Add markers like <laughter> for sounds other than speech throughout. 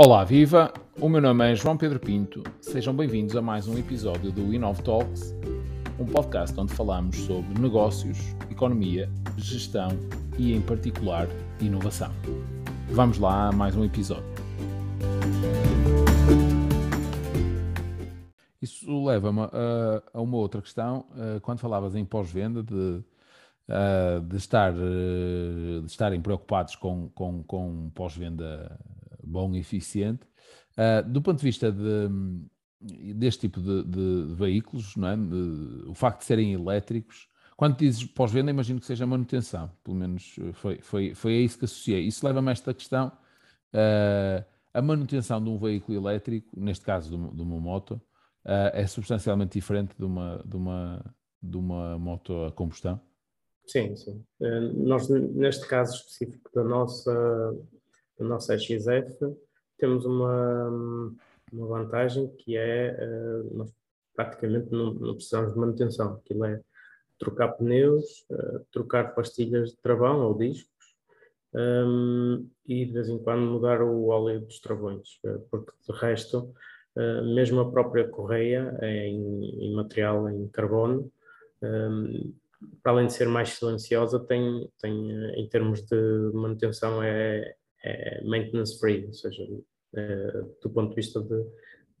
Olá, viva! O meu nome é João Pedro Pinto. Sejam bem-vindos a mais um episódio do Inov Talks, um podcast onde falamos sobre negócios, economia, gestão e, em particular, inovação. Vamos lá a mais um episódio. Isso leva-me a, a, uma outra questão. Quando falavas em pós-venda, de, de, estar, de estarem preocupados com, com, com pós-venda bom e eficiente. Uh, do ponto de vista de, deste tipo de, de, veículos, é? De, o facto de serem elétricos, quando dizes pós-venda, imagino que seja manutenção, pelo menos foi, foi, foi a isso que associei. Isso leva-me a esta questão, uh, a manutenção de um veículo elétrico, neste caso de, de uma moto, uh, é substancialmente diferente de uma, de, uma, de uma moto a combustão? Sim, sim. Nós, neste caso específico da nossa no nosso XF, temos uma, uma vantagem que é uh, nós praticamente não, não, precisamos de manutenção. Aquilo é trocar pneus, uh, trocar pastilhas de travão ou discos um, ehm, e de vez em quando mudar o óleo dos travões, uh, porque de resto, mesmo a própria correia é em, em material em carbono. Um, para além de ser mais silenciosa, tem, tem em termos de manutenção é, é maintenance free, ou seja, é, do ponto de vista de,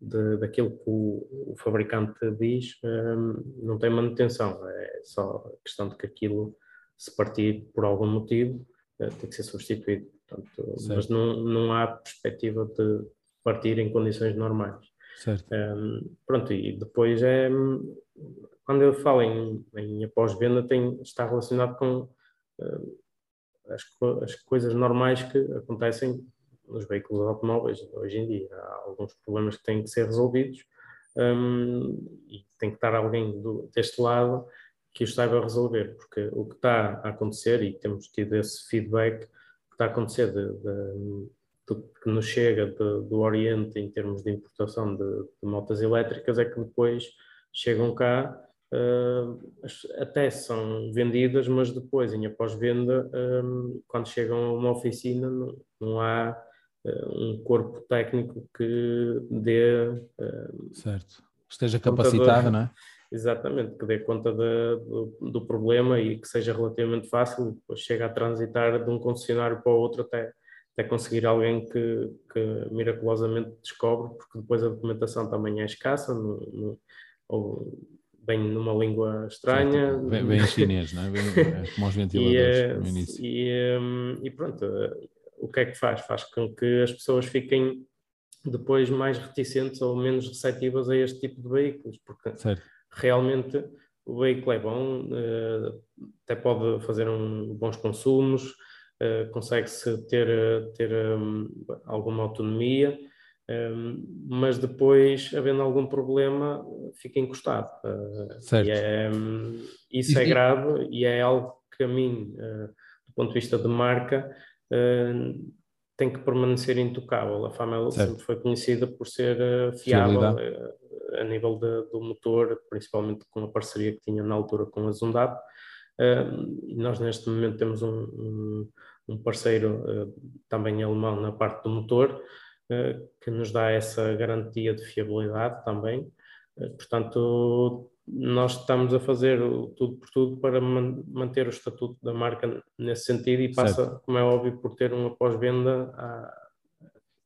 de daquilo que o, o fabricante diz, um, não tem manutenção, é só questão de que aquilo, se partir por algum motivo, é, tem que ser substituído. Portanto, mas não, não há perspectiva de partir em condições normais. Certo. Um, pronto, e depois é quando eu falo em, em após-venda, está relacionado com as, as coisas normais que acontecem nos veículos automóveis hoje em dia. Há alguns problemas que têm que ser resolvidos um, e tem que estar alguém do, deste lado que os saiba resolver, porque o que está a acontecer, e temos tido esse feedback, que está a acontecer de, de, de que nos chega do Oriente em termos de importação de, motas elétricas, é que depois chegam cá até são vendidas, mas depois, em após-venda, um, quando chegam a uma oficina, não, há uh, um corpo técnico que dê. Uh, certo. Esteja capacitado, não é? <laughs> Exatamente, que dê conta de, do, do, problema e que seja relativamente fácil, depois chega a transitar de um concessionário para o outro até, até conseguir alguém que, que miraculosamente descobre, porque depois a documentação também é escassa, no, no, ou bem numa língua estranha. Bem, bem chinês, não é? Bem, é <laughs> como os ventiladores e, no início. E, hum, e, pronto, o que é que faz? Faz com que as pessoas fiquem depois mais reticentes ou menos receptivas a este tipo de veículos, porque certo. realmente o veículo é bom, eh, até pode fazer um, bons consumos, eh, consegue-se ter, ter hum, alguma autonomia, um, mas depois, havendo algum problema, fica encostado. Uh, certo. É, um, isso e, é grave e é algo que a mim, uh, do ponto de vista de marca, uh, tem que permanecer intocável. A Famel sempre foi conhecida por ser fiável a nível de, do motor, principalmente com a parceria que tinha na altura com a Zundap. nós, neste momento, temos um, um, um parceiro também alemão na parte do motor. Eh, que nos dá essa garantia de fiabilidade também. Eh, portanto, nós estamos a fazer tudo por tudo para manter o estatuto da marca nesse sentido e passa, certo. como é óbvio, por ter uma pós-venda.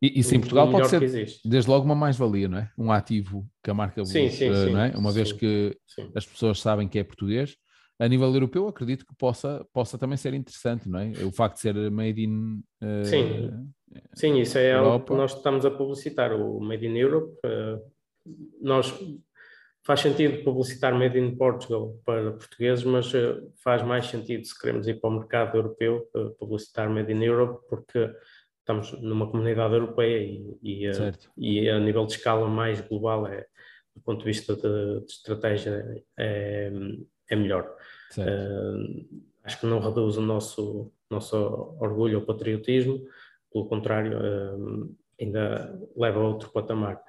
E isso em Portugal pode ser, desde logo, uma mais-valia, não é? Um ativo que a marca sim, sim, uh, não é? Uma vez que as pessoas sabem que é português, a nível europeu, acredito que possa, possa também ser interessante, não é? O facto de ser made in. Uh, Sim. Sim, isso é algo que nós estamos a publicitar, o Made in Europe. Uh, nós faz sentido publicitar Made in Portugal para portugueses, mas uh, faz mais sentido se queremos ir para o mercado europeu publicitar Made in Europe, porque estamos numa comunidade europeia e, e, e, a nível de escala mais global é, do ponto de vista de, de estratégia é, é melhor. Uh, acho que não reduz o nosso, nosso orgulho ou patriotismo, pelo contrário, uh, ainda leva a outro patamar.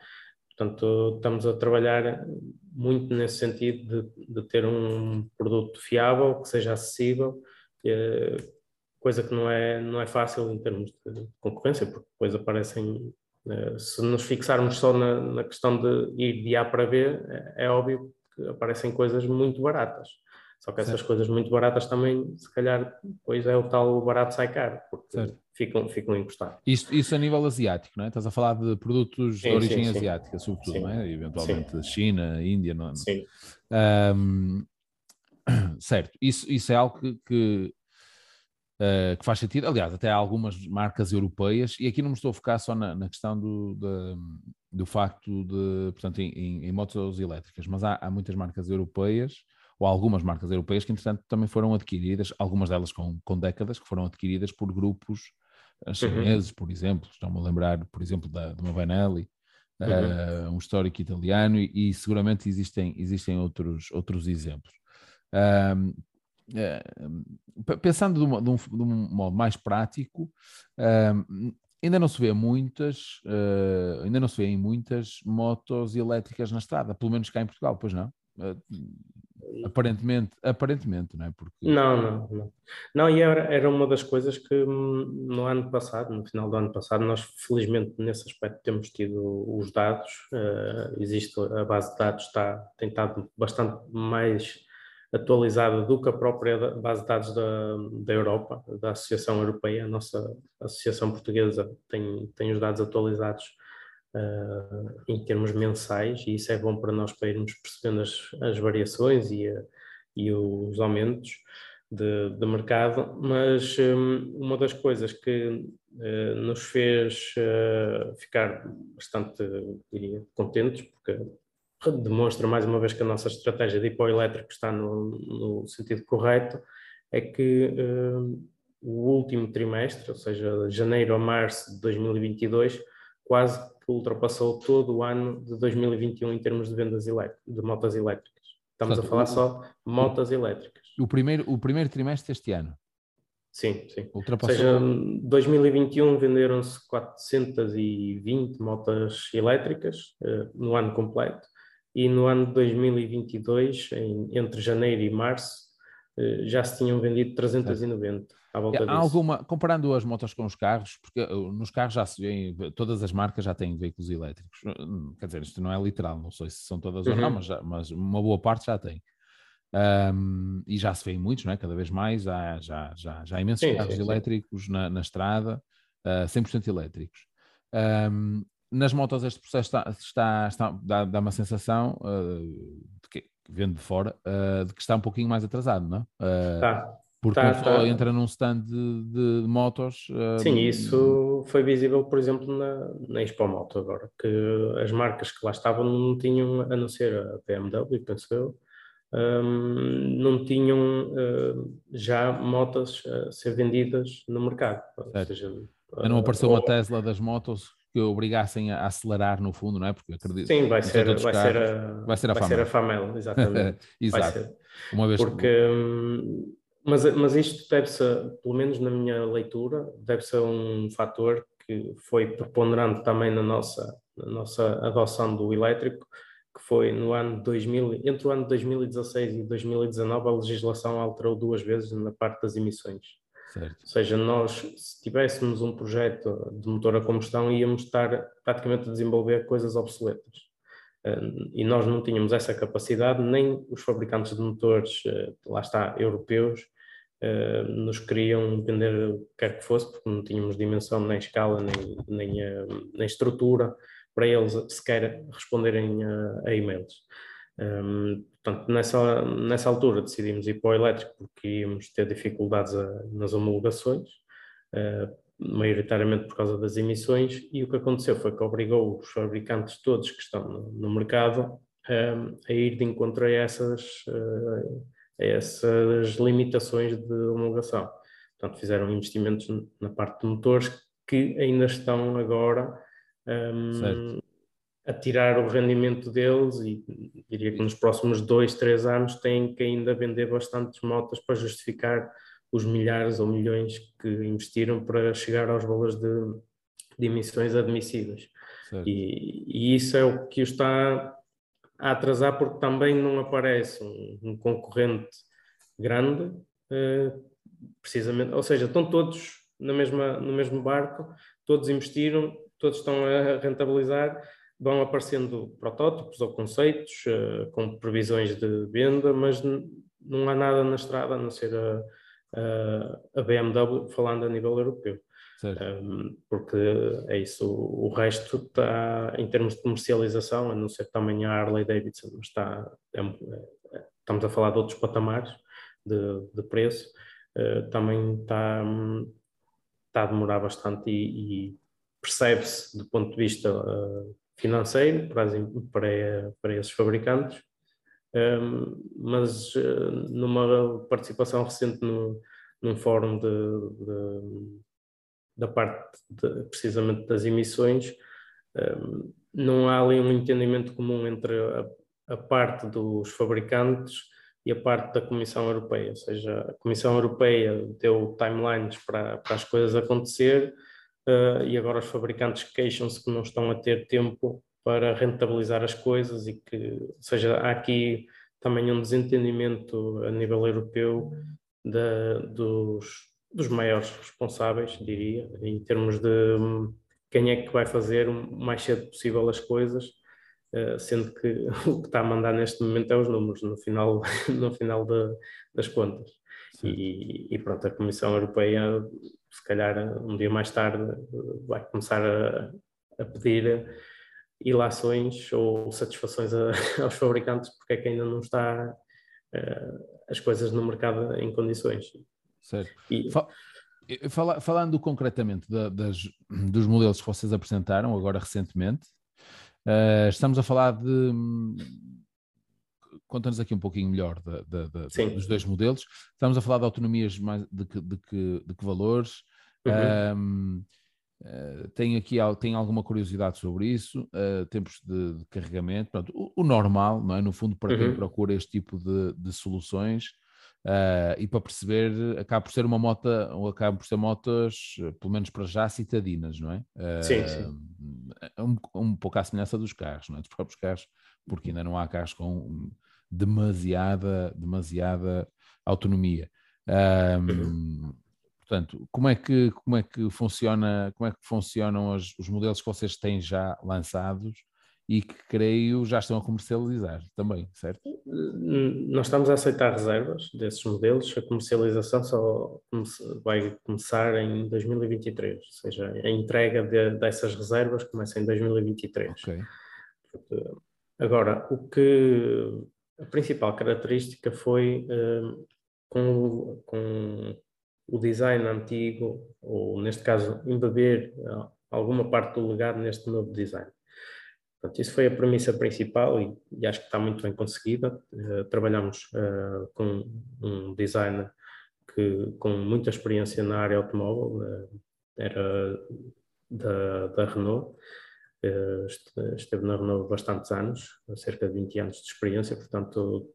Portanto, estamos a trabalhar muito nesse sentido de, de ter um produto fiável, que seja acessível, uh, coisa que não é, não é fácil em termos de concorrência, porque depois aparecem Uh, se nos fixarmos só na, na, questão de ir de A para B, é, é, óbvio que aparecem coisas muito baratas. Só que essas certo. coisas muito baratas também, se calhar, depois é o tal barato sai caro, porque certo. ficam, ficam encostados. Isso, isso a nível asiático, não é? Estás a falar de produtos sim, de origem sim, sim. asiática, sobretudo, não é? Eventualmente China, Índia, não é? Sim. Um, <clears throat> certo, isso, isso é algo que, que uh, que faz sentido. Aliás, até há algumas marcas europeias, e aqui não me estou a focar só na, na questão do, de, do facto de, portanto, em, em, em motos elétricas, mas há, há, muitas marcas europeias, ou algumas marcas europeias que, entretanto, também foram adquiridas, algumas delas com, com décadas, que foram adquiridas por grupos eh, chineses, uhum. por exemplo. Estão-me a lembrar, por exemplo, da, de uma Benelli. Uhum. Uh, um histórico italiano e, e, seguramente existem, existem outros, outros exemplos. Uh, eh, pensando de, uma, de, um, de, um, modo mais prático, uh, ainda não se vê muitas, uh, ainda não se vê em muitas motos elétricas na estrada, pelo menos cá em Portugal, pois não? Aparentemente, aparentemente, não é? Porque... Não, não, não. Não, e era, era uma das coisas que hum, no ano passado, no final do ano passado, nós felizmente nesse aspecto temos tido os dados, existe a base de dados está, tem estado bastante mais atualizada do que a própria base de dados da, da Europa, da Associação Europeia. A nossa Associação Portuguesa tem, tem os dados atualizados uh, em termos mensais e isso é bom para nós para irmos percebendo as, as variações e, a, e os aumentos de, de mercado, mas um, uma das coisas que uh, nos fez uh, ficar bastante, diria, contentes, porque demonstra mais uma vez que a nossa estratégia de hipoelétrico está no, no sentido correto, é que uh, o último trimestre, ou seja, janeiro a março de 2022, quase que ultrapassou todo o ano de 2021 em termos de vendas de motas elétricas. Estamos Portanto, a falar o, só motas elétricas. O primeiro, o primeiro trimestre deste ano? Sim, sim. Ultrapassou... Ou seja, 2021 venderam-se 420 motas elétricas uh, no ano completo e no ano de 2022, em, entre janeiro e março, eh, já se tinham vendido 390 à volta Há disso. alguma, comparando as motos com os carros, porque eh, nos carros já se vê, todas as marcas já têm veículos elétricos, hum, quer dizer, isto não é literal, não sei se são todas uhum. ou não, uhum. mas, já, mas uma boa parte já tem. Um, e já se vê muitos, não é? cada vez mais, há, já, já, já há imensos sim, carros sim, elétricos sim. Na, na estrada, uh, ah, 100% elétricos. Um, nas motos este processo está, está, está dá, dá, uma sensação uh, de que, vendo de fora, uh, de que está um pouquinho mais atrasado, não? Uh, tá. Porque tá, tá. só entra num stand de, de motos. Sim, isso foi visível, por exemplo, na, na Expo Moto agora, que as marcas que lá estavam não tinham, a não ser a BMW, penso eu, um, não tinham uh, já motas a ser vendidas no mercado. Ou seja, não apareceu uma Tesla das motos que obrigassem a acelerar no fundo, não é? Porque acredito Sim, vai ser, vai, carros, ser a, vai ser a vai Famel. Ser a Famel, exatamente. <laughs> Exato. Uma vez Porque, que... mas, mas isto deve-se, pelo menos na minha leitura, deve ser um fator que foi preponderante também na nossa, na nossa adoção do elétrico, que foi no ano 2000, entre o ano 2016 e 2019, a legislação alterou duas vezes na parte das emissões. Certo. Ou seja, nós, se tivéssemos um projeto de motor a combustão, íamos estar praticamente a desenvolver coisas obsoletas. E nós não tínhamos essa capacidade, nem os fabricantes de motores, eh, lá está, europeus, eh, nos queriam vender o que quer que fosse, porque não tínhamos dimensão, nem escala, nem, nem, eh, nem estrutura para eles sequer responderem a, a e-mails. Um, portanto, nessa, nessa altura decidimos ir para o elétrico porque íamos ter dificuldades a, nas homologações, uh, maioritariamente por causa das emissões, e o que aconteceu foi que obrigou os fabricantes todos que estão no, no mercado um, a ir de encontro a essas, uh, a essas limitações de homologação. Portanto, fizeram investimentos na parte de motores que ainda estão agora um, a tirar o rendimento deles e diria que nos próximos dois, três anos têm que ainda vender bastantes motas para justificar os milhares ou milhões que investiram para chegar aos valores de, de emissões admissíveis. E, e, isso é o que está a atrasar porque também não aparece um, um concorrente grande, eh, precisamente, ou seja, estão todos na mesma, no mesmo barco, todos investiram, todos estão a rentabilizar, vão aparecendo protótipos ou conceitos uh, com previsões de venda, mas não há nada na estrada a não ser a, a, a BMW falando a nível europeu. Um, porque é isso, o, o resto está, em termos de comercialização, a não ser também a Harley Davidson, mas está, é, é, estamos a falar de outros patamares de, de preço, uh, também está, está a demorar bastante e, e percebe-se do ponto de vista uh, financeiro para, para, para esses fabricantes, um, mas uh, numa participação recente no, num fórum de, de, da parte de, precisamente das emissões, um, não há ali um entendimento comum entre a, a parte dos fabricantes e a parte da Comissão Europeia, ou seja, a Comissão Europeia deu timelines para, para as coisas acontecer uh, e agora os fabricantes queixam-se que não estão a ter tempo para rentabilizar as coisas e que, ou seja, há aqui também um desentendimento a nível europeu de, dos, dos maiores responsáveis, diria, em termos de hum, quem é que vai fazer o mais cedo possível as coisas eh, sendo que <laughs> o que está a mandar neste momento é os números no final, <laughs> no final de, das contas. E, e, pronto, a Comissão Europeia, se calhar um dia mais tarde, vai começar a, a pedir ilações ou satisfações a, <laughs> aos fabricantes porque é que ainda não está uh, as coisas no mercado em condições. Certo. E, falando concretamente das, dos modelos que vocês apresentaram agora recentemente, Uh, estamos a falar de. Conta-nos aqui um pouquinho melhor de, de, dos dois modelos. Estamos a falar de autonomias mais, de, que, de, que, de que valores. Uhum. uh, tem aqui tem alguma curiosidade sobre isso, uh, tempos de, de carregamento, Pronto, o, o, normal, não é? no fundo, para quem uhum. procura este tipo de, de soluções. Uh, e para perceber, acaba por ser uma moto, ou acaba por ser motos, pelo menos para já, citadinas, não é? Uh, sim, sim. Um, um pouco à semelhança dos carros, não é? Dos próprios carros, porque ainda não há carros com demasiada, demasiada autonomia. Um, portanto, como é que, como é que funciona, como é que funcionam os, os modelos que vocês têm já lançados e que creio já estão a comercializar também, certo? Nós estamos a aceitar reservas desses modelos, a comercialização só vai começar em 2023, ou seja, a entrega de, dessas reservas começa em 2023. Okay. Agora, o que a principal característica foi um, com, com o design antigo, ou neste caso, embeber alguma parte do legado neste novo design. Portanto, isso foi a premissa principal e, e acho que está muito bem conseguida. Uh, trabalhamos uh, com um designer que, com muita experiência na área automóvel, uh, era da, da Renault, esteve na Renault bastantes anos, cerca de 20 anos de experiência, portanto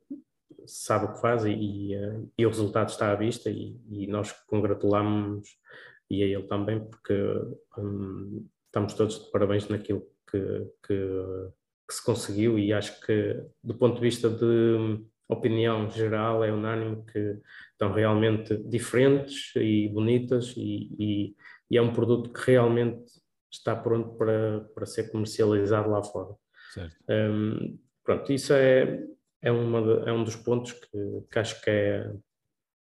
sabe o que faz e, e, e o resultado está à vista e, e nós congratulamos e a ele também porque um, estamos todos de parabéns naquilo que, que, que, se conseguiu e acho que do ponto de vista de opinião geral é unânime que estão realmente diferentes e bonitas e, e, e é um produto que realmente está pronto para, para ser comercializado lá fora. Um, pronto, isso é, é, uma, é um dos pontos que, que acho que é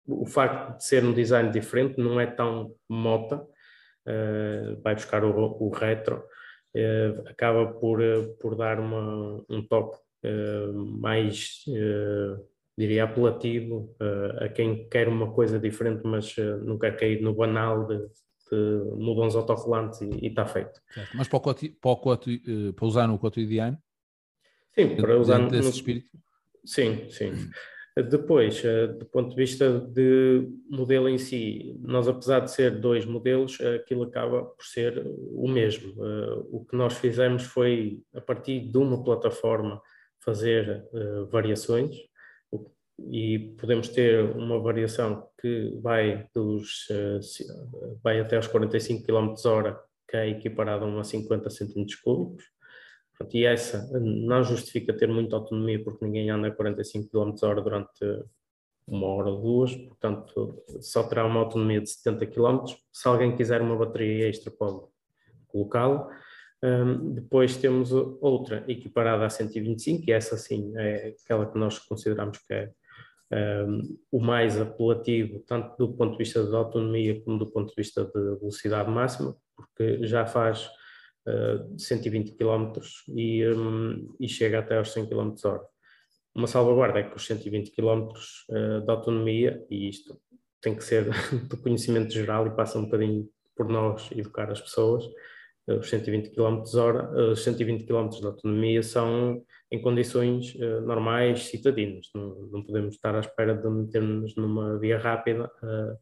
o facto de ser um design diferente não é tão mota, uh, vai buscar o, o retro, acaba por, eh, por dar uma, um toque eh, mais, diria, apelativo a quem quer uma coisa diferente, mas não quer cair no banal de, de mudam os autocolantes e está feito. Certo. Mas para, o, para, o, para usar no cotidiano? Sim, para usar no, espírito? Sim, sim. Depois, eh, do ponto de vista de modelo em si, nós apesar de ser dois modelos, aquilo acaba por ser o mesmo. Eh, o que nós fizemos foi, a partir de uma plataforma, fazer eh, variações e podemos ter uma variação que vai, dos, vai até aos 45 km hora, que é equiparada a uma 50 cm cúbicos e essa não justifica ter muita autonomia porque ninguém anda a 45 km h durante uma hora ou duas, portanto só terá uma autonomia de 70 km. Se alguém quiser uma bateria extra pode colocá-la. Um, depois temos outra equiparada à 125, e essa sim é aquela que nós consideramos que é um, o mais apelativo, tanto do ponto de vista da autonomia como do ponto de vista de velocidade máxima, porque já faz uh, 120 km e, um, e chega até aos 100 km h Uma salvaguarda é que os 120 km uh, de autonomia, e isto tem que ser <laughs> do conhecimento geral e passa um bocadinho por nós educar as pessoas, os 120 km hora, os 120 km de autonomia são em condições uh, normais, citadinas. Não, não, podemos estar à espera de metermos numa via rápida uh,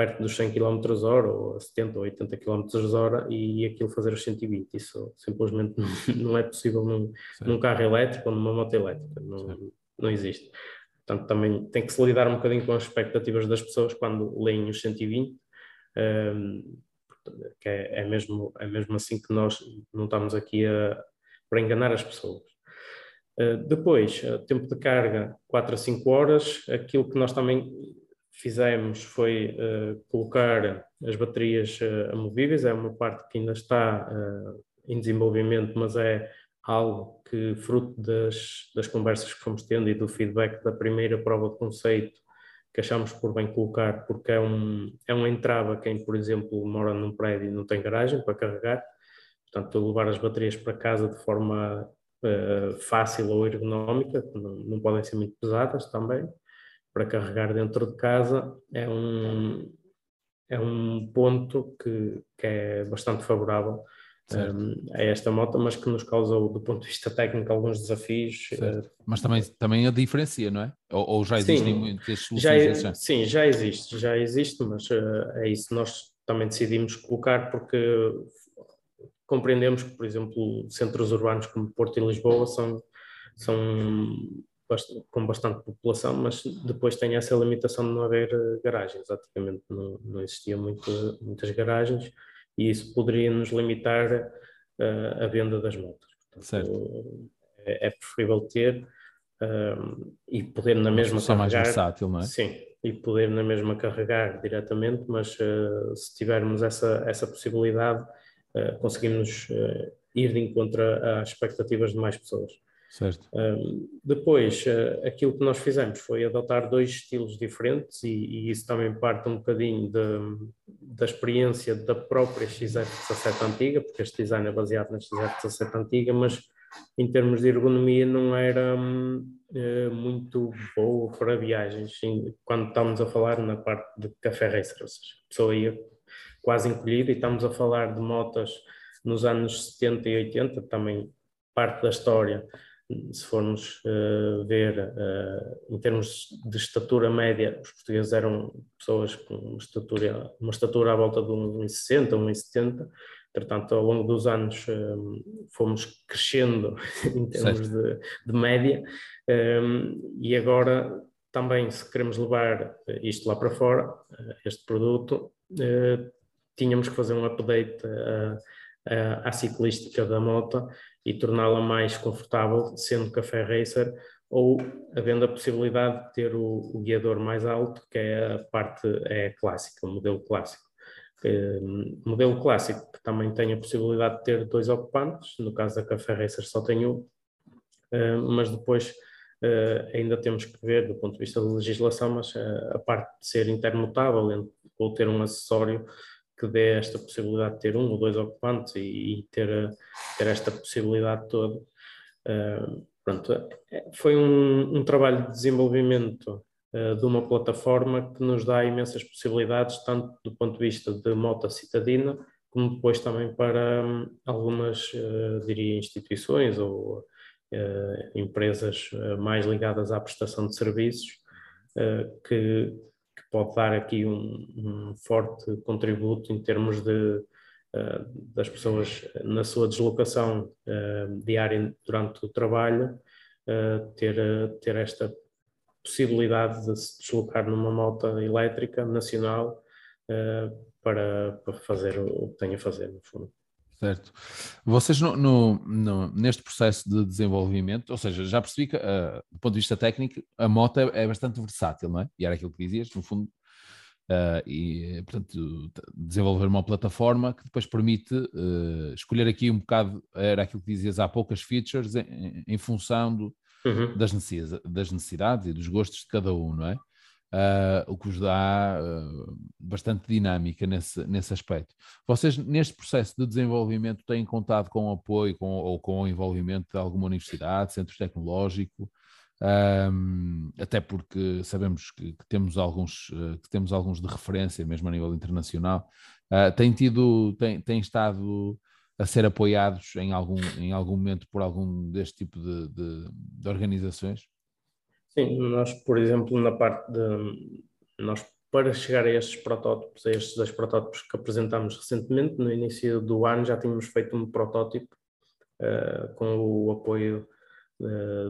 perto dos 100 km hora ou a 70 ou 80 km hora e aquilo fazer os 120. Isso simplesmente não, <laughs> não é possível num, num, carro elétrico ou numa moto elétrica. Não, não existe. Portanto, também tem que se lidar um bocadinho com as expectativas das pessoas quando leem os 120. Um, que é, é, mesmo, é mesmo assim que nós não estamos aqui a, para enganar as pessoas. Uh, depois, uh, tempo de carga 4 a 5 horas, aquilo que nós também fizemos foi uh, colocar as baterias amovíveis, é uma parte que ainda está em desenvolvimento, mas é algo que, fruto das, das conversas que fomos tendo e do feedback da primeira prova de conceito, que achamos por bem colocar, porque é um, é um entrave a quem, por exemplo, mora num prédio e não tem garagem para carregar. Portanto, levar as baterias para casa de forma uh, fácil ou ergonómica, não, não podem ser muito pesadas também, para carregar dentro de casa, é um, é um ponto que, que é bastante favorável um, a esta moto, mas que nos causou, do ponto de vista técnico, alguns desafios. Uh, mas também, também a diferencia, não é? Ou, ou já existem muitas soluções? Já, sim, já existe, já existe, mas uh, é isso nós também decidimos colocar porque compreendemos que, por exemplo, centros urbanos como Porto e Lisboa são, são com bastante população, mas depois tem essa limitação de não haver eh, garagens. Antigamente não, não existiam muito, muitas garagens e isso poderia nos limitar uh, a venda das motos. Portanto, é, é, preferível ter uh, e poder na mesma carregar. mais versátil, não é? Sim, e poder na mesma carregar diretamente, mas uh, se tivermos essa, essa possibilidade, conseguimos ir de encontro às expectativas de mais pessoas. Certo. Um, depois, uh, aquilo que nós fizemos foi adotar dois estilos diferentes, e, e isso também parte um bocadinho de, da experiência da própria XF17 antiga, porque este design é baseado na XF17 antiga, mas em termos de ergonomia não era uh, muito boa para viagens, quando estamos a falar na parte de café racer, ou seja, a pessoa ia quase encolhida, e estamos a falar de motas nos anos 70 e 80, também parte da história se formos uh, ver uh, em termos de estatura média, os portugueses eram pessoas com uma estatura, uma estatura à volta de 1,60, 1,70. Entretanto, ao longo dos anos um, fomos crescendo <laughs> em termos de, de, média um, e agora também se queremos levar isto lá para fora, este produto, uh, tínhamos que fazer um update à ciclística da moto e torná-la mais confortável, sendo café racer, ou havendo a possibilidade de ter o, o guiador mais alto, que é a parte é clássica, o modelo clássico. Um, modelo clássico que também tem a possibilidade de ter dois ocupantes, no caso da Café Racer só tem um, uh, mas depois uh, ainda temos que ver do ponto de vista da legislação, mas a parte de ser intermutável ou ter um acessório que dê esta possibilidade de ter um ou dois ocupantes e, e ter, ter esta possibilidade toda. Uh, pronto, é, foi um, um, trabalho de desenvolvimento uh, de uma plataforma que nos dá imensas possibilidades, tanto do ponto de vista de moto citadina, como depois também para um, algumas, uh, diria, instituições ou empresas mais ligadas à prestação de serviços, que, pode dar aqui um, um forte contributo em termos de, uh, das pessoas na sua deslocação uh, diária durante o trabalho, uh, ter, ter esta possibilidade de se deslocar numa moto elétrica nacional para, para fazer o que tem a fazer, no fundo. Certo. Vocês no, no, no, neste processo de desenvolvimento, ou seja, já percebi que uh, do ponto de vista técnico a moto é, é, bastante versátil, não é? E era aquilo que dizias, no fundo Uh, e, portanto, desenvolver uma plataforma que depois permite uh, escolher aqui um bocado, era aquilo que dizias há poucas features, em, em função do, uhum. das, necessidades, das, necessidades, e dos gostos de cada um, não é? Uh, o que vos dá bastante dinâmica nesse, nesse aspecto. Vocês, neste processo de desenvolvimento, têm contado com apoio com, ou com o envolvimento de alguma universidade, centro tecnológico? Um, até porque sabemos que, que temos alguns, uh, que temos alguns de referência, mesmo a nível internacional, uh, têm tido, têm, têm estado a ser apoiados em algum, em algum momento por algum deste tipo de, de, de organizações? Sim, nós, por exemplo, na parte de nós para chegar a estes protótipos, a estes dois protótipos que apresentámos recentemente, no início do ano já tínhamos feito um protótipo uh, com o apoio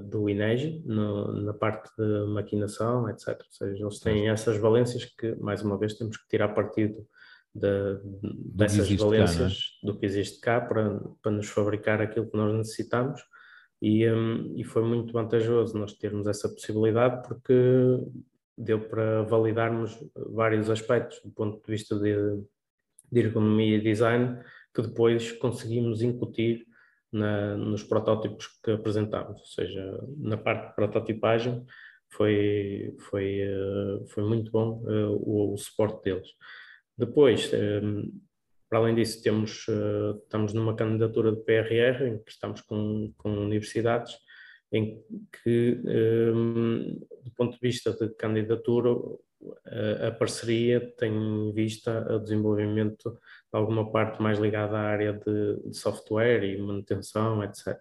do INEGI no, na parte de maquinação, etc. Ou seja, eles têm essas valências que, mais uma vez, temos que tirar partido de, dessas valências cá, é? do que existe cá para, para nos fabricar aquilo que nós necessitamos. E, um, e foi muito vantajoso nós termos essa possibilidade porque deu para validarmos vários aspectos do ponto de vista de, de ergonomia e design que depois conseguimos incutir na, nos protótipos que apresentámos, ou seja, na parte de prototipagem foi, foi, uh, foi muito bom uh, o, o, suporte deles. Depois, um, eh, para além disso, temos, uh, estamos numa candidatura de PRR, em que estamos com, com universidades, em que, um, do ponto de vista de candidatura, a, a parceria tem em vista o desenvolvimento alguma parte mais ligada à área de, de software e manutenção, etc.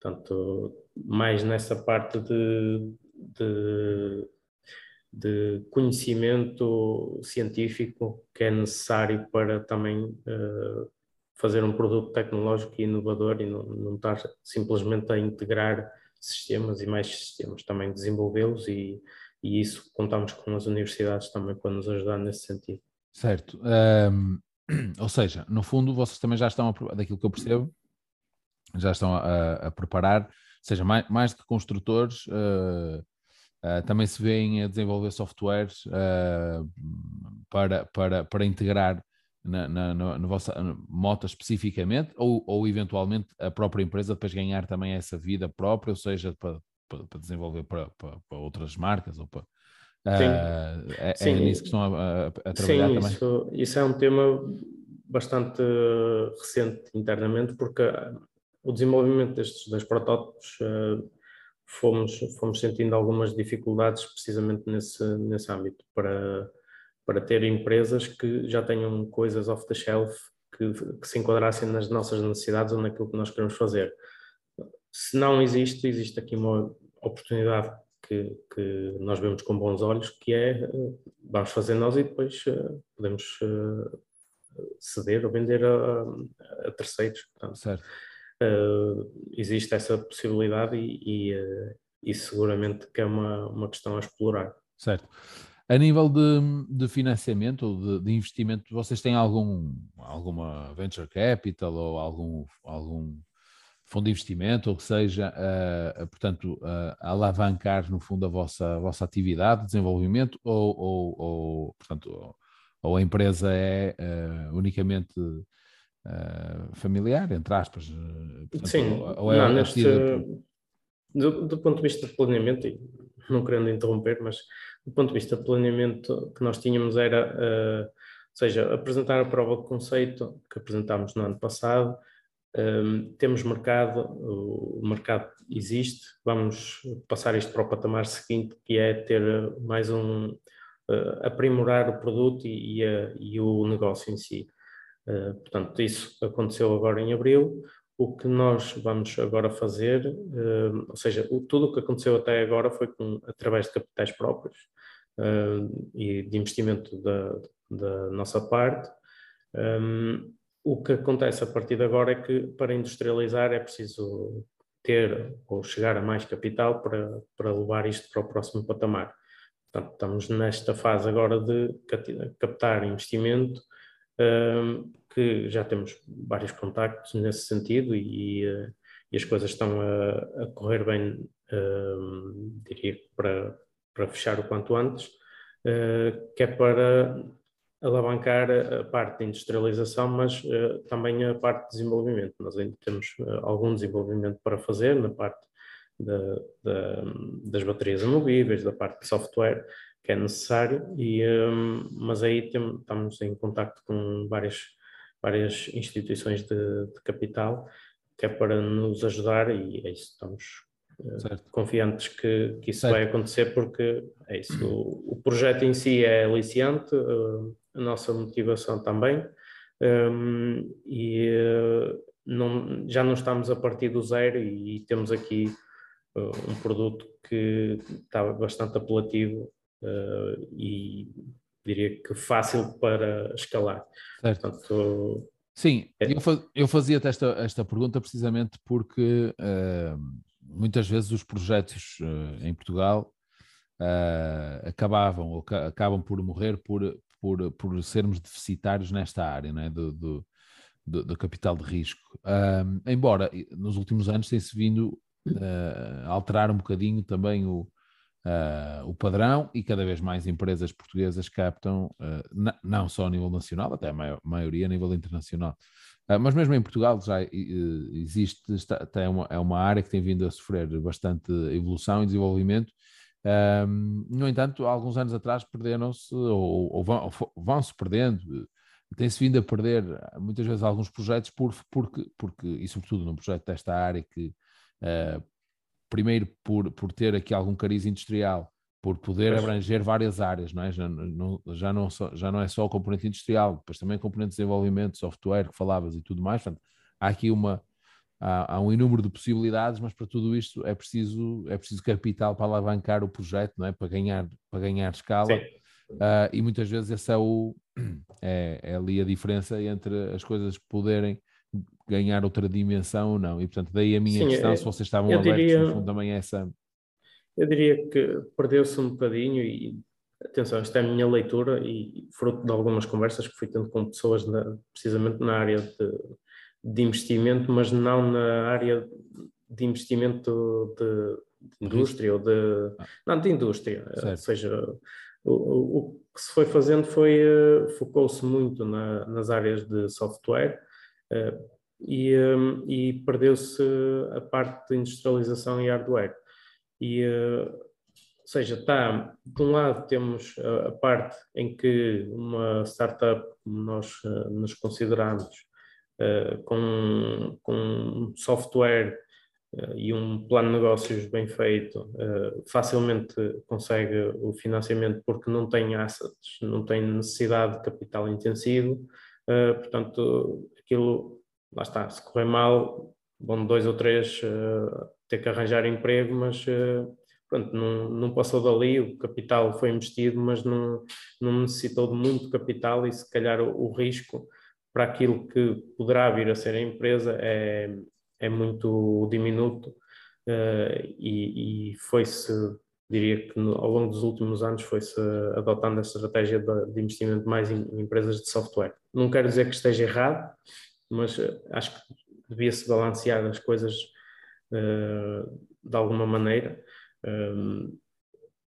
Portanto, mais nessa parte de, de, de, conhecimento científico que é necessário para também uh, fazer um produto tecnológico e inovador e não, não estar simplesmente a integrar sistemas e mais sistemas, também desenvolvê-los e, e isso contamos com as universidades também para nos ajudar nesse sentido. Certo. Um, <clears throat> ou seja, no fundo, vocês também já estão, a, daquilo que eu percebo, já estão a, a preparar, ou seja, mais, mais do que construtores, uh, uh, também se veem a desenvolver softwares uh, para, para, para integrar na, na, na, na vossa moto especificamente, ou, ou eventualmente a própria empresa depois ganhar também essa vida própria, ou seja, para, para, para desenvolver para, para, para, outras marcas ou para. Uh, é, é, nisso que estão a, a, trabalhar Sim, também? Isso, isso é um tema bastante recente internamente, porque o desenvolvimento destes dois protótipos uh, fomos, fomos sentindo algumas dificuldades precisamente nesse, nesse âmbito, para, para ter empresas que já tenham coisas off the shelf que, que se enquadrassem nas nossas necessidades ou naquilo que nós queremos fazer se não existe, existe aqui uma oportunidade que, que, nós vemos com bons olhos, que é eh, vamos fazer nós e depois uh, podemos uh, ceder ou vender a, a terceiros. Portanto, certo. Uh, existe essa possibilidade e, e, e, seguramente que é uma, uma questão a explorar. Certo. A nível de, de financiamento ou de, de, investimento, vocês têm algum, alguma venture capital ou algum, algum fundo de investimento, ou seja, uh, portanto, uh, alavancar no fundo a vossa, a vossa atividade de desenvolvimento, ou, ou, ou portanto, ou, a empresa é uh, unicamente familiar, entre aspas. Portanto, Sim, ou, é não, neste, do, do, ponto de vista de planeamento, e não querendo interromper, mas do ponto de vista de planeamento que nós tínhamos era, ou seja, apresentar a prova de conceito que apresentámos no ano passado, um, temos mercado, o mercado existe, vamos passar isto para o patamar seguinte, que é ter mais um, uh, aprimorar o produto e, e, e, o negócio em si. Uh, portanto, isso aconteceu agora em abril. O que nós vamos agora fazer, uh, ou seja, tudo o que aconteceu até agora foi com, através de capitais próprios e de investimento da, da nossa parte. O que acontece a partir de agora é que para industrializar é preciso ter ou chegar a mais capital para, para levar isto para o próximo patamar. Portanto, estamos nesta fase agora de captar investimento, que já temos vários contactos nesse sentido e, e, e as coisas estão a, a correr bem, diria, para, para fechar o quanto antes. que é para alavancar a parte de industrialização, mas também a parte de desenvolvimento. Nós ainda temos algum desenvolvimento para fazer na parte das baterias removíveis, da parte de software que é necessário, e, mas aí estamos em contato com várias, várias instituições de, de capital que é para nos ajudar e é isso, estamos eh, certo. confiantes que, que isso certo. vai acontecer porque é isso, o, o, projeto em si é aliciante, eh, a nossa motivação também um, e uh, não, já não estamos a partir do zero e, e temos aqui uh, um produto que está bastante apelativo uh, e diria que fácil para escalar. Certo. Portanto, Sim, é. eu, faz, eu fazia esta, esta pergunta precisamente porque uh, muitas vezes os projetos uh, em Portugal uh, acabavam ou acabam por morrer por, por, por sermos deficitários nesta área né, do, do, do, do capital de risco. embora nos últimos anos tem-se vindo a alterar um bocadinho também o, uh, o padrão e cada vez mais empresas portuguesas captam, uh, não só a nível nacional, até a maior, maioria a nível internacional. Uh, mas mesmo em Portugal já existe, está, é, uma, é uma área que tem vindo a sofrer bastante evolução e desenvolvimento. no entanto, há alguns anos atrás perderam-se ou, ou vão, vão-se perdendo, tem-se vindo a perder muitas vezes alguns projetos por, porque, porque, e sobretudo num projeto desta área que uh, primeiro por, por ter aqui algum cariz industrial, por poder pois. abranger várias áreas, não é? Já não, já, não só, já não é só o componente industrial, depois também componente de desenvolvimento, software que falavas e tudo mais. Portanto, há aqui uma, há, há, um número de possibilidades, mas para tudo isto é preciso, é preciso capital para alavancar o projeto, não é? Para ganhar, para ganhar escala. Uh, e muitas vezes essa é, o, <clears throat> é, é ali a diferença entre as coisas poderem ganhar outra dimensão ou não. E portanto, daí a minha Sim, questão, é, se vocês estavam abertos, diria, no fundo, também é essa. Eu diria que perdeu-se um bocadinho e atenção, esta é a minha leitura e fruto de algumas conversas que fui tendo com pessoas na, precisamente na área de, de, investimento, mas não na área de investimento de, de indústria ou de. Ah. Não, de indústria. Certo. Ou seja, o, o, que se foi fazendo foi. Eh, focou-se muito na, nas áreas de software. Uh, e, um, e perdeu-se a parte de industrialização e hardware. E, uh, ou seja, está, de um lado temos a, parte em que uma startup, como nós uh, nos consideramos, com, com software e um plano de negócios bem feito, facilmente consegue o financiamento porque não tem assets, não tem necessidade de capital intensivo, portanto, aquilo lá está, se correr mal, vão dois ou três uh, ter que arranjar emprego, mas uh, pronto, não, não passou dali, o capital foi investido, mas não, não necessitou de muito capital e se calhar o, o risco para aquilo que poderá vir a ser a empresa é, é muito diminuto uh, e, e foi-se, diria que ao longo dos últimos anos foi-se adotando essa estratégia de, investimento mais em, em empresas de software. Não quero dizer que esteja errado, mas eh, acho que devia-se balancear as coisas uh, de alguma maneira. Um, eh,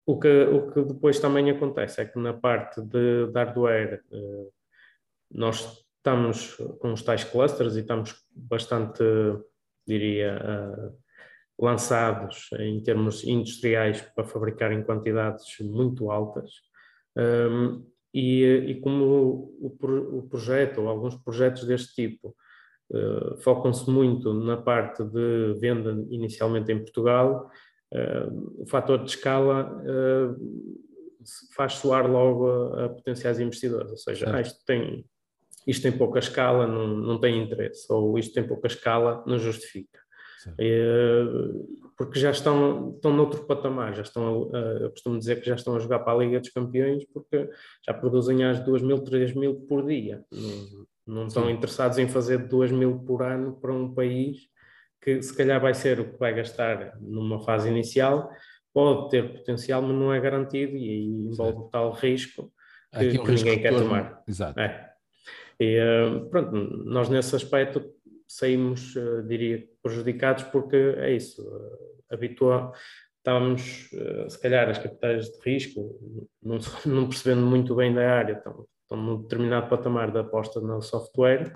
o, que, o que depois também acontece é que na parte de, de hardware uh, nós estamos com os tais clusters e estamos bastante, diria, uh, lançados em termos industriais para fabricar em quantidades muito altas. Um, e, e como o, o, o, projeto ou alguns projetos deste tipo uh, focam-se muito na parte de venda inicialmente em Portugal, uh, o fator de escala uh, faz soar logo a, a, potenciais investidores, ou seja, ah, isto, tem, isto tem pouca escala, não, não tem interesse, ou isto tem pouca escala, não justifica. É, porque já estão, estão noutro patamar, já estão, eu costumo dizer que já estão a jogar para a Liga dos Campeões porque já produzem às 2 mil, 3 mil por dia. Não, não estão interessados em fazer 2 mil por ano para um país que se calhar vai ser o que vai gastar numa fase inicial, pode ter potencial, mas não é garantido e aí envolve tal risco que, que ninguém quer tomar. Exato. É. E, pronto, nós nesse aspecto saímos, uh, diria, prejudicados porque é isso, uh, habitua, estávamos, se calhar, as capitais de risco, <laughs> não, percebendo muito bem da área, estão, estão num determinado patamar de aposta no software,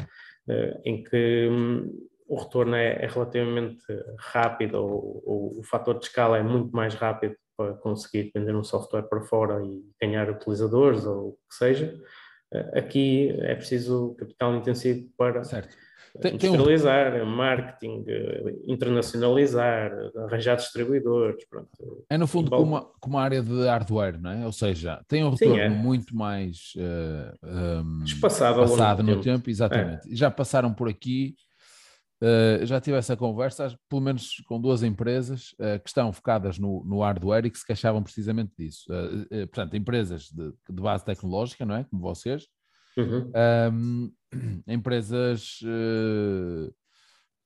em que hum, o retorno é, é relativamente rápido ou, ou, o fator de escala é muito mais rápido para conseguir vender um software para fora e ganhar utilizadores ou o que seja. Eh, aqui é preciso capital intensivo para certo. Tem, industrializar, tem um... marketing, eh, internacionalizar, arranjar distribuidores. Pronto. É no fundo como, como área de hardware, não é? Ou seja, tem um retorno Sim, é. muito mais uh, um, espaçado, passado no tempo, tempo exatamente. É. Já passaram por aqui Uh, já tive essa conversa, pelo menos com duas empresas uh, que estão focadas no, no, hardware e que se queixavam precisamente disso. Portanto, empresas de, de, base tecnológica, não é? Como vocês, uhum. um, <clears throat> empresas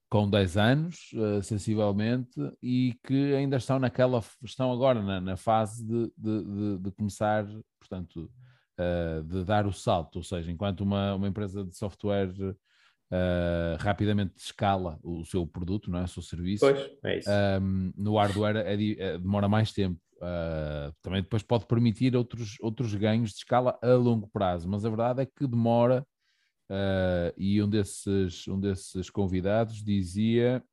com 10 anos, sensivelmente, e que ainda estão naquela, estão agora na, na fase de, de, de, começar, portanto, de dar o salto, ou seja, enquanto uma, uma empresa de software uh, rapidamente escala o seu produto, não é? o seu serviço. Pois, é isso. Um, no hardware é, é, demora mais tempo. Uh, também depois pode permitir outros, outros ganhos de escala a longo prazo, mas a verdade é que demora. Uh, e um desses, um desses convidados dizia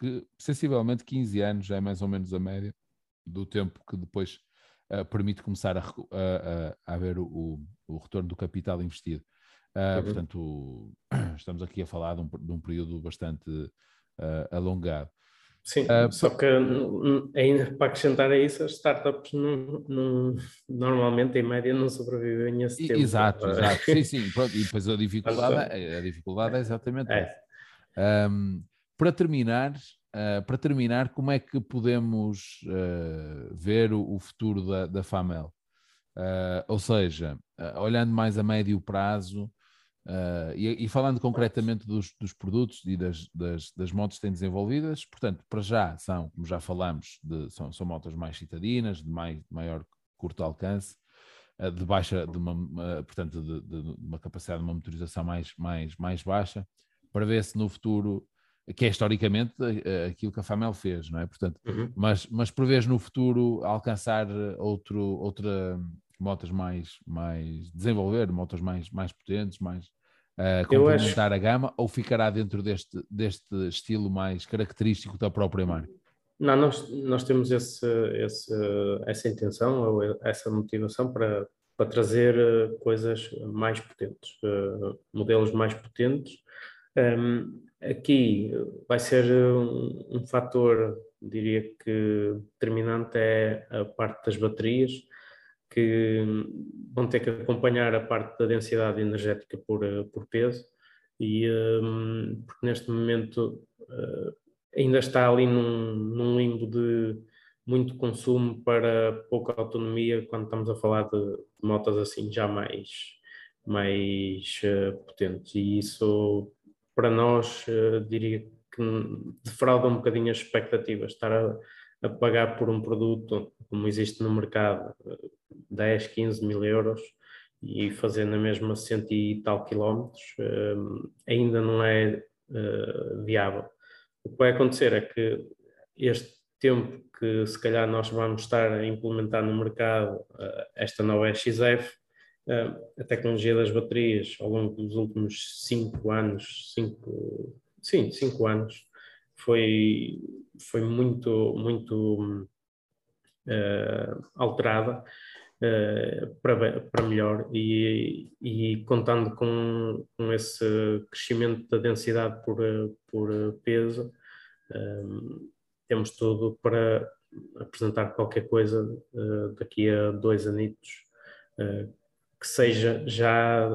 que sensivelmente 15 anos já é mais ou menos a média do tempo que depois permite começar a, a, a, a ver o, o retorno do capital investido. Uh, uhum. Portanto, <clears throat> estamos aqui a falar de um, de um período bastante uh, alongado. Sim, uh, só que ainda para acrescentar a isso, as startups não, não, normalmente, em média, não sobrevivem esse tempo. Exato, <laughs> exato. Sim, sim. Pronto, e depois a dificuldade, é, a dificuldade é exatamente é. essa. Um, para terminar, uh, para terminar, como é que podemos uh, ver o, o, futuro da, da FAMEL? Ou seja, olhando mais a médio prazo, Uh, e, e, falando concretamente dos, dos produtos e das, das, das, motos que têm desenvolvidas, portanto, para já são, como já falamos, de, são, são motos mais citadinas, de, mais, maior curto alcance, uh, de baixa, de uma, uh, portanto, de, de, uma capacidade de uma motorização mais, mais, mais baixa, para ver se no futuro, que é historicamente aquilo que a Famel fez, não é? Portanto, uhum. mas, mas prevês no futuro alcançar outro, outra motas mais, mais desenvolver, motos mais, mais potentes, mais uh, complementar acho... a gama, ou ficará dentro deste, deste estilo mais característico da própria marca? Não, nós, nós temos esse, esse, essa intenção ou essa motivação para, para trazer eh, coisas mais potentes, uh, modelos mais potentes. Um, aqui vai ser um, um fator, diria que determinante é a parte das baterias que vão ter que acompanhar a parte da densidade energética por, eh, por peso, e um, porque neste momento uh, ainda está ali num, num limbo de muito consumo para pouca autonomia quando estamos a falar de, de motas assim já mais, mais uh, potentes. E isso, para nós, uh, diria que defrauda um bocadinho as expectativas. Estar a, a pagar por um produto como existe no mercado 10, 15 mil euros e fazer na mesma cento e tal quilómetros uh, ainda não é uh, viável. O que vai acontecer é que este tempo que se calhar nós vamos estar a implementar no mercado uh, esta nova XF, a tecnologia das baterias ao longo dos últimos 5 anos, cinco, sim, 5 anos, foi, foi muito, muito alterada uh, para, para melhor. E, e contando com, com esse crescimento da densidade por, por peso, um, eh, temos tudo para apresentar qualquer coisa uh, daqui a dois anitos uh, que seja já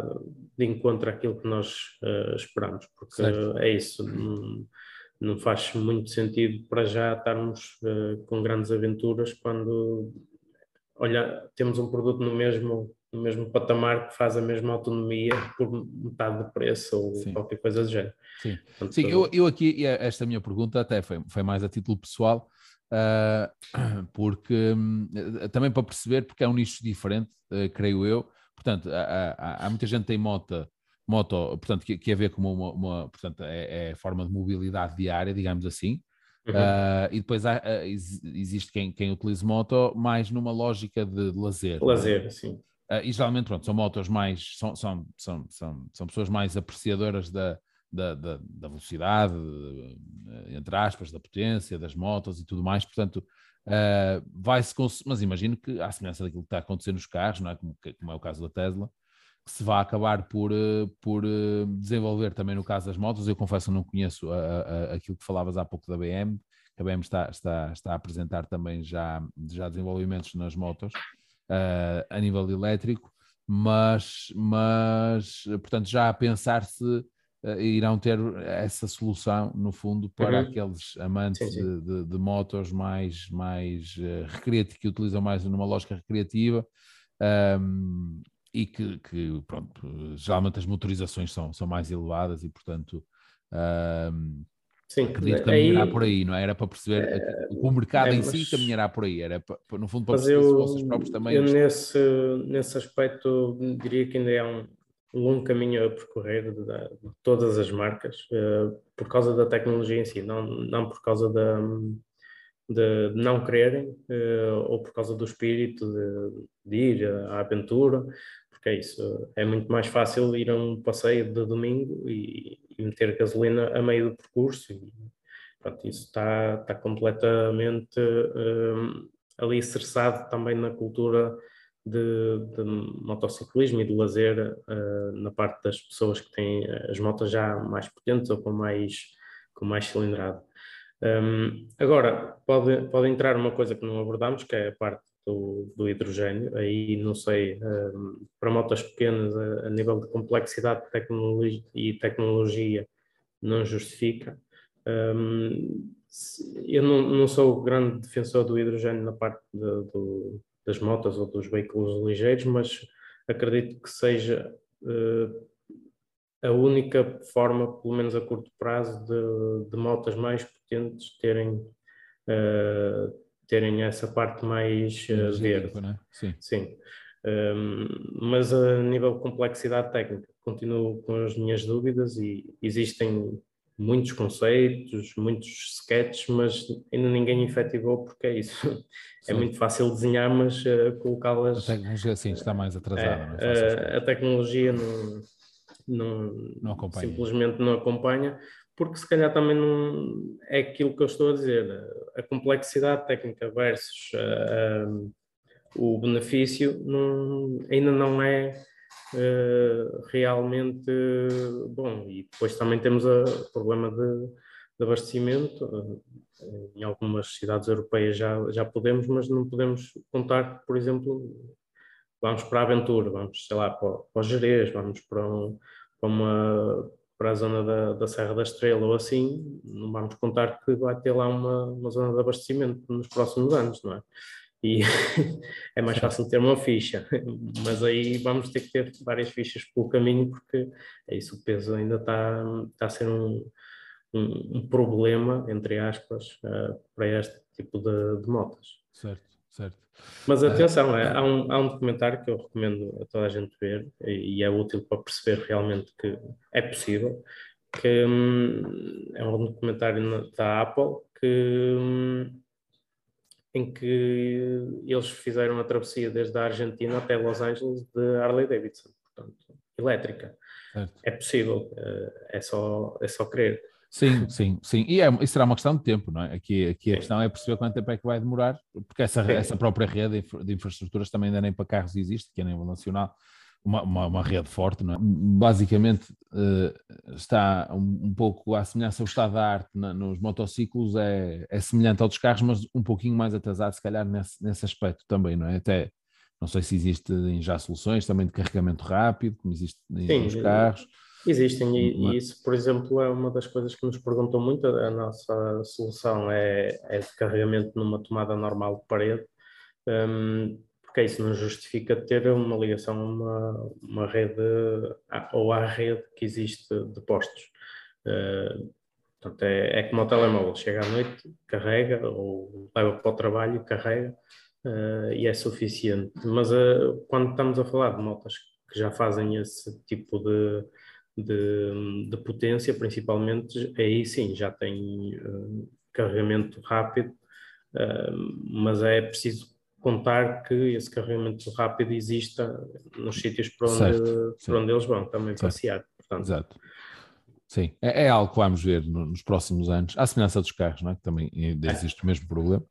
de encontro àquilo que nós uh, esperamos, porque é isso, não, não, faz muito sentido para já estarmos com grandes aventuras quando olha, temos um produto no mesmo, no mesmo patamar que faz a mesma autonomia por metade do preço ou Sim. qualquer coisa do género. Sim, Portanto, Sim eu, eu aqui, esta minha pergunta até foi, foi mais a título pessoal, uh, <clears throat> porque uh, também para perceber, porque é um nicho diferente, uh, creio eu. Portanto, há, há, há, muita gente que tem moto, moto portanto, que, que a ver como uma, uma portanto, é, é forma de mobilidade diária, digamos assim. Uhum. Uh, e depois há, uh, existe quem, quem utiliza moto mais numa lógica de lazer. É? Lazer, sim. Uh, e geralmente, pronto, são motos mais, são, são, são, são, são pessoas mais apreciadoras da, da, da, da velocidade, entre aspas, da potência das motos e tudo mais, portanto, vai-se, mas imagino que, à semelhança daquilo que está a acontecer nos carros, não é? Como, como é o caso da Tesla, que se vai acabar por, por desenvolver também no caso das motos. Eu confesso que não conheço a, a, aquilo que falavas há pouco da BM, a BM está, está, está a apresentar também já, já desenvolvimentos nas motos uh, a nível elétrico, mas, mas portanto já a pensar se uh, irão ter essa solução no fundo para uhum. aqueles amantes sim, sim. De, de, de, motos mais, mais uh, recreativos, que utilizam mais numa lógica recreativa. Um, e que, que, pronto, geralmente as motorizações são, são mais elevadas e, portanto, um, Sim, acredito que caminhará aí, por aí, não é? Era para perceber é, o mercado é, em si caminhará por aí, era para, no fundo para perceber eu, se vocês próprios também. Eu nesse, nesse aspecto diria que ainda é um longo caminho a percorrer de, de todas as marcas, uh, por causa da tecnologia em si, não, não por causa da, de não quererem uh, ou por causa do espírito de, de ir à aventura, porque é isso, é muito mais fácil ir a um passeio de domingo e, e meter gasolina a meio do percurso e pronto, isso está, está completamente um, ali estressado também na cultura de, de, motociclismo e de lazer uh, na parte das pessoas que têm as motos já mais potentes ou com mais, com mais cilindrada. Um, agora, pode, pode entrar uma coisa que não abordamos, que é a parte do, do hidrogênio. Aí, não sei, um, para motos pequenas, a, a, nível de complexidade de tecnologia e tecnologia, não justifica. Um, eu não, não, sou grande defensor do hidrogênio na parte de, do, das motas ou dos veículos ligeiros, mas acredito que seja uh, a única forma, pelo menos a curto prazo, de, de motas mais potentes terem, uh, terem essa parte mais uh, verde. Né? Sim. Sim. Um, mas a nível de complexidade técnica, continuo com as minhas dúvidas e existem muitos conceitos, muitos sketches, mas ainda ninguém efetivou porque é isso. <laughs> É Sim. É muito fácil desenhar, mas uh, colocá-las. A tecnologia sim está mais atrasada. É, a, a tecnologia não, não, não simplesmente não acompanha, porque se calhar também não é aquilo que eu estou a dizer, a complexidade técnica versus uh, uh, o benefício não, ainda não é uh, realmente bom. E depois também temos o problema de, de abastecimento. em algumas cidades europeias já, já podemos, mas não podemos contar, por exemplo, vamos para a aventura, vamos, sei lá, para, para o Jerez, vamos para, um, a zona da, da Serra da Estrela ou assim, não vamos contar que vai ter lá uma, uma zona de abastecimento nos próximos anos, não é? E <laughs> é mais fácil ter uma ficha, mas aí vamos ter que ter várias fichas pelo caminho, porque é isso, o peso ainda está, está a ser um, um, um problema, entre aspas, uh, para este tipo de, de motas. Certo certo. Mas atenção, é, há, um, há um documentário que eu recomendo a toda a gente ver e, e é útil para perceber realmente que é possível, que hum, é um documentário da Apple que, hum, em que eles fizeram a travessia desde a Argentina até Los Angeles de Harley Davidson, portanto, elétrica. Certo. É possível, é, é só, é só crer. Sim, sim, sim. E é, isso será uma questão de tempo, não é? Aqui, aqui a questão é perceber quanto tempo é que vai demorar, porque essa, essa própria rede de infraestruturas também ainda nem para carros existe, que é a nível nacional, uma, uma, uma rede forte, não é? Basicamente uh, está um, um, pouco à semelhança do estado da arte na, nos motociclos, é, é semelhante ao dos carros, mas um pouquinho mais atrasado, se calhar, nesse, nesse aspecto também, não é? Até não sei se existem já soluções também de carregamento rápido, como existe nos carros. Existem, e, e, isso, por exemplo, é uma das coisas que nos perguntam muito. A nossa solução é, é de carregamento numa tomada normal de parede, um, porque isso não justifica ter uma ligação a uma, uma rede ou à rede que existe de postos. Uh, portanto, é, é como o telemóvel: chega à noite, carrega, ou leva para o trabalho, carrega, uh, e é suficiente. Mas uh, quando estamos a falar de motas que já fazem esse tipo de de, de potência, principalmente, aí sim já tem uh, carregamento rápido, uh, mas é preciso contar que esse carregamento rápido exista nos sítios para onde, certo, para onde eles vão também certo. passear. Portanto. Exato. Sim, é, é, algo que vamos ver nos próximos anos, à semelhança dos carros, não é? que também existe o mesmo problema.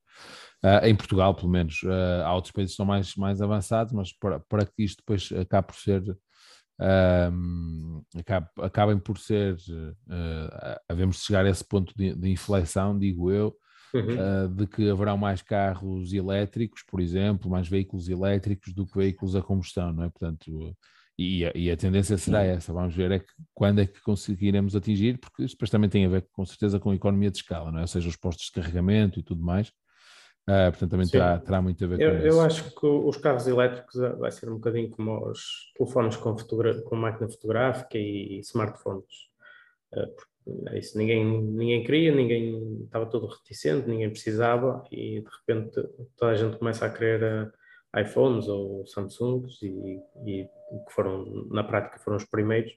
Uh, em Portugal, pelo menos, uh, há outros países que estão mais, mais avançados, mas para, para que isto depois acabe por ser, uh, acabe, acabem por ser, uh, havemos de chegar a esse ponto de, de inflexão, digo eu, uhum. de que haverão mais carros elétricos, por exemplo, mais veículos elétricos do que veículos a combustão, não é? Portanto, e a, e a, tendência será essa. Vamos ver é que, quando é que conseguiremos atingir, porque isto depois também tem a ver com certeza com a economia de escala, não é? ou seja, os postos de carregamento e tudo mais. Uh, portanto, também terá, terá, muito a ver eu, com isso. Eu acho que os carros elétricos ah, vai ser um bocadinho como os telefones com, com máquina fotográfica e smartphones. Uh, é isso, ninguém, ninguém queria, ninguém estava todo reticente, ninguém precisava e de repente toda a gente começa a querer iPhones ou Samsungs e, e, que foram, na prática, foram os primeiros.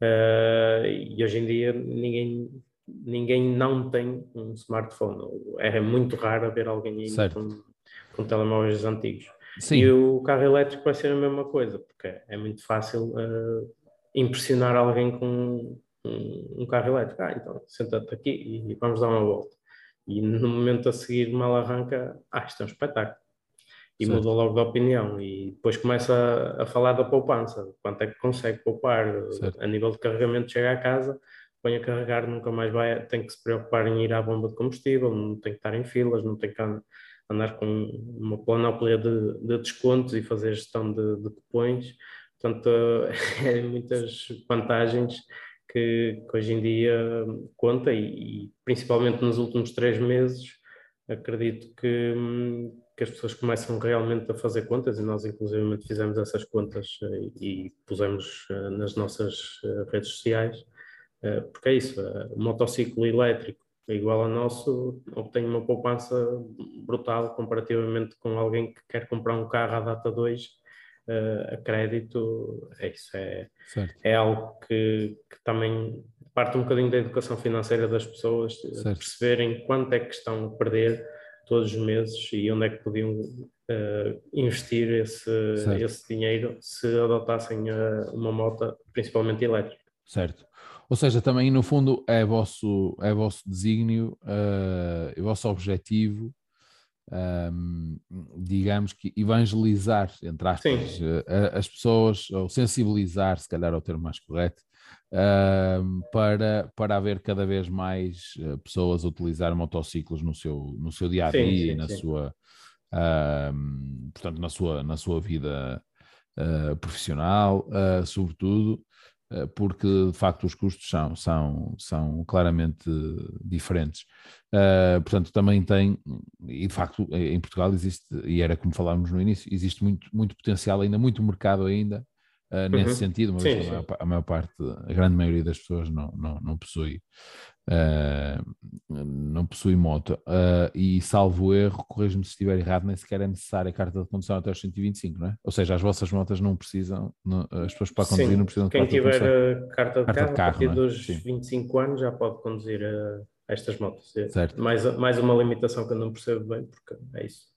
Uh, e hoje em dia ninguém, ninguém não tem um smartphone. É muito raro ver alguém com, com telemóveis antigos. Sim. E o carro elétrico vai ser a mesma coisa, porque é muito fácil uh, impressionar alguém com um, um, carro elétrico. Ah, então senta-te aqui e vamos dar uma volta. E no momento a seguir, mal arranca, ah, isto é um espetáculo e certo. muda logo de opinião e depois começa a, a, falar da poupança, quanto é que consegue poupar certo. a nível de carregamento, chega a casa, põe a carregar, nunca mais vai, tem que se preocupar em ir à bomba de combustível, não tem que estar em filas, não tem que andar com uma panóplia de, de descontos e fazer gestão de, de cupões, portanto <laughs> é muitas vantagens que, que, hoje em dia conta e, e principalmente nos últimos três meses acredito que, que as pessoas começam realmente a fazer contas e nós inclusive fizemos essas contas eh, e pusemos eh, nas nossas eh, redes sociais, porque é isso, o motociclo elétrico é igual ao nosso, obtém uma poupança brutal comparativamente com alguém que quer comprar um carro à data 2 a crédito, é isso, é, é algo que, que também parte um bocadinho da educação financeira das pessoas, perceberem quanto é que estão a perder todos os meses e onde é que podiam uh, investir esse, esse dinheiro se adotassem uh, uma moto, principalmente elétrica. Certo. Ou seja, também no fundo é vosso, é vosso desígnio, uh, é vosso objetivo, um, ehm, digamos que evangelizar, entre aspas, as pessoas, ou sensibilizar, se calhar é o termo mais correto, uh, para, para haver cada vez mais eh, pessoas a utilizar motociclos no seu, no seu dia a dia sim, sim, na sim. sua uh, portanto na sua, na sua vida uh, profissional, sobretudo porque de facto os custos são, são, são claramente diferentes. Uh, portanto, também tem, e de facto em Portugal existe, e era como falávamos no início, existe muito, muito potencial ainda, muito mercado ainda uh, nesse uhum. sentido, uma vez que a maior, a maior, parte, a grande maioria das pessoas não, não, não possui. Uh, não possui moto uh, e salvo erro, corrijo-me se estiver errado, nem sequer é necessária a carta de condução até aos 125, não é? Ou seja, as vossas motas não precisam, não, as pessoas para conduzir Sim, não precisam de Quem tiver a carta de carta carro, de carro, a partir é? dos Sim. 25 anos já pode conduzir estas motos. É certo. Mais, mais uma limitação que eu não percebo bem, porque é isso.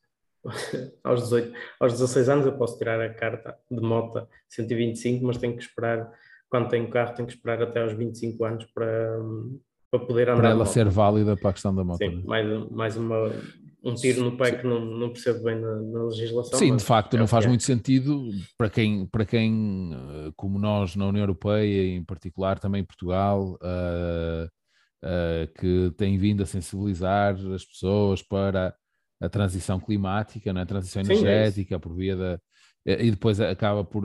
<laughs> aos, 18, aos 16 anos eu posso tirar a carta de moto 125, mas tenho que esperar, quando tenho carro, tenho que esperar até aos 25 anos para, para poder andar. Para ela ser válida para a questão da moto. Sim, né? mais, mais uma, um tiro no pé que não, não percebo bem na, na legislação. Sim, de facto, é não faz é. muito sentido para quem, para quem, eh, como nós na União Europeia, em particular também em Portugal, uh, uh, que tem vindo a sensibilizar as pessoas para a transição climática, né? a transição energética, Sim, é por via da. E depois acaba por,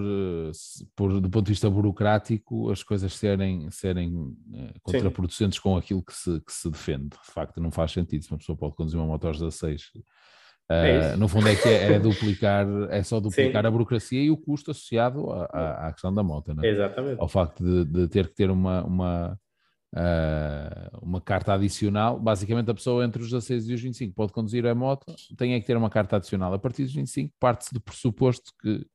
por, do ponto de vista burocrático, as coisas serem, serem eh, contraproducentes Sim. com aquilo que se, que se defende. De facto, não faz sentido se uma pessoa pode conduzir uma moto aos 16. Uh, no fundo é que é, é duplicar, é só <laughs> duplicar Sim. a burocracia e o custo associado à, à questão da moto, né? Exatamente. Ao facto de, de ter que ter uma, uma, uh, uma carta adicional. Basicamente, a pessoa entre os 16 e os 25 pode conduzir a moto, tem é que ter uma carta adicional. A partir dos 25, parte-se do pressuposto que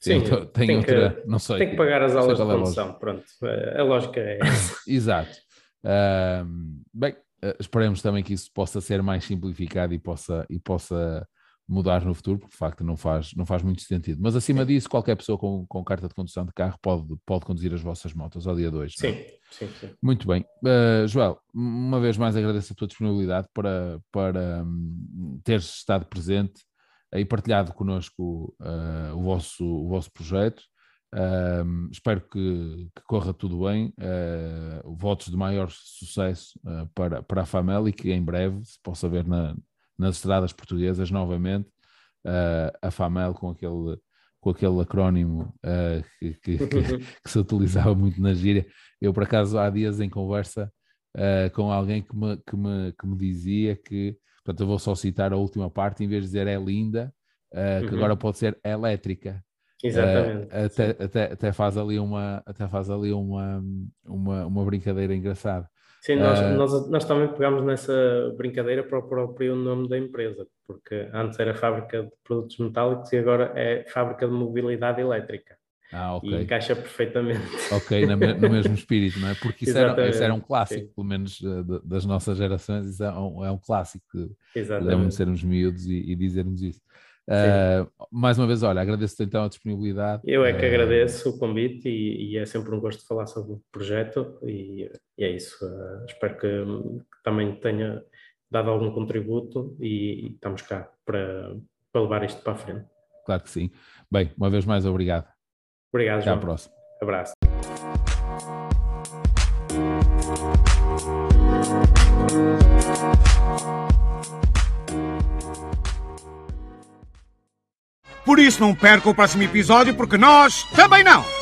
Sim, tem, tem, outra, que, não sei. Tem que pagar as aulas de é condução, pronto. A lógica é essa. <laughs> Exato. Uh, bem, esperemos também que isso possa ser mais simplificado e possa, e possa mudar no futuro, porque de facto não faz, não faz muito sentido. Mas acima disso, qualquer pessoa com, com carta de condução de carro pode, pode conduzir as vossas motos ao dia 2. Sim, sim, sim. Muito bem. Uh, Joel, uma vez mais agradeço a tua disponibilidade para, para um, teres estado presente e partilhado connosco uh, o, vosso, o vosso projeto. Uh, espero que, que, corra tudo bem. Uh, votos de maior sucesso para, para a Famel e que em breve se possa ver na, nas estradas portuguesas novamente a Famel com aquele, com aquele acrónimo que, que, que, <laughs> que, se utilizava muito na gíria. Eu, por acaso, há dias em conversa com alguém que me, que, me, que me dizia que, portanto, eu vou só citar a última parte, em vez de dizer é linda, que uhum. agora pode ser elétrica. Exatamente. Uh, até, até, até, faz ali, uma, até faz ali uma, uma, uma brincadeira engraçada. Sim, nós, uh, nós, nós também pegámos nessa brincadeira para o próprio nome da empresa, porque antes era fábrica de produtos metálicos e agora é fábrica de mobilidade elétrica. Ah, ok. E encaixa perfeitamente. Ok, no, mesmo espírito, não é? Porque isso, era, <laughs> isso era, um clássico, sim. pelo menos uh, das nossas gerações, isso é um, é um clássico. Devemos sermos miúdos e, e dizermos isso. Uh, mais uma vez, olha, agradeço-te então a disponibilidade. Eu é que uh, agradeço o convite e, e, é sempre um gosto falar sobre o projeto e, e é isso. Uh, espero que, que, também tenha dado algum contributo e, e estamos cá para, para, levar isto para a frente. Claro que sim. Bem, uma vez mais, obrigado. Obrigado, Até João. à próxima. Abraço. Isso não perca o próximo episódio, porque nós também não!